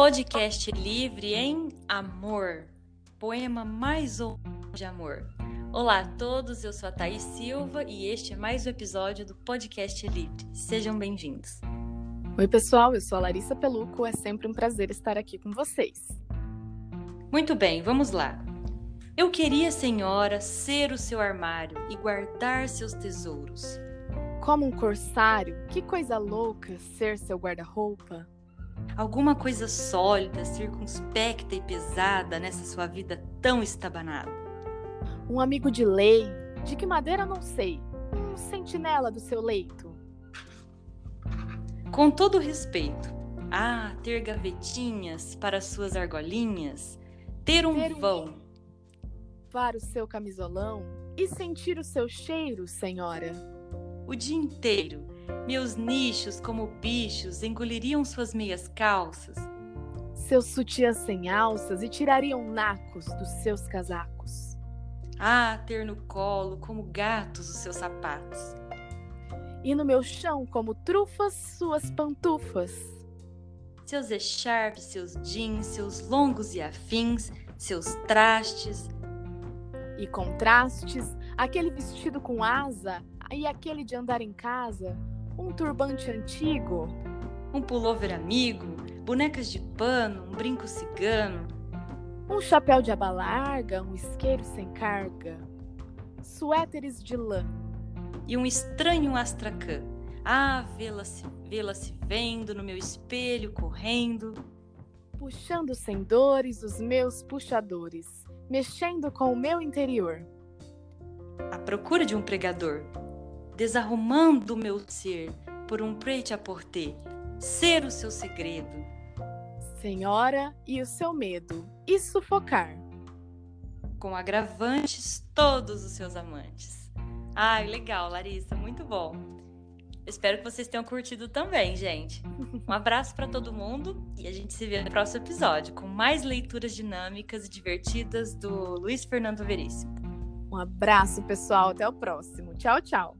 Podcast livre em amor. Poema mais ou de amor. Olá a todos, eu sou a Thaís Silva e este é mais um episódio do Podcast Livre. Sejam bem-vindos. Oi, pessoal, eu sou a Larissa Peluco, é sempre um prazer estar aqui com vocês. Muito bem, vamos lá. Eu queria, senhora, ser o seu armário e guardar seus tesouros. Como um corsário, que coisa louca ser seu guarda-roupa. Alguma coisa sólida, circunspecta e pesada nessa sua vida tão estabanada. Um amigo de lei, de que madeira não sei, um sentinela do seu leito. Com todo respeito, ah, ter gavetinhas para suas argolinhas, ter um Ter um- vão, Para o seu camisolão e sentir o seu cheiro, senhora. o dia inteiro. Meus nichos, como bichos, engoliriam suas meias calças. Seus sutiãs sem alças e tirariam nacos dos seus casacos. Ah, ter no colo, como gatos, os seus sapatos. E no meu chão, como trufas, suas pantufas. Seus echarpes, seus jeans, seus longos e afins, seus trastes, E contrastes, aquele vestido com asa e aquele de andar em casa, um turbante antigo, um pullover amigo, bonecas de pano, um brinco cigano, um chapéu de aba larga, um isqueiro sem carga, suéteres de lã, e um estranho astracã. Ah, vê-la se, vê-la se vendo no meu espelho, correndo. puxando sem dores os meus puxadores, mexendo com o meu interior. à procura de um pregador, desarrumando o meu ser por um prêt-à-porter, ser o seu segredo, Senhora e o seu medo, e sufocar. com agravantes todos os seus amantes. Ai, legal, Larissa, muito bom. Espero que vocês tenham curtido também, gente. Um abraço para todo mundo e a gente se vê no próximo episódio com mais leituras dinâmicas e divertidas do Luiz Fernando Veríssimo. Um abraço, pessoal. Até o próximo. Tchau, tchau.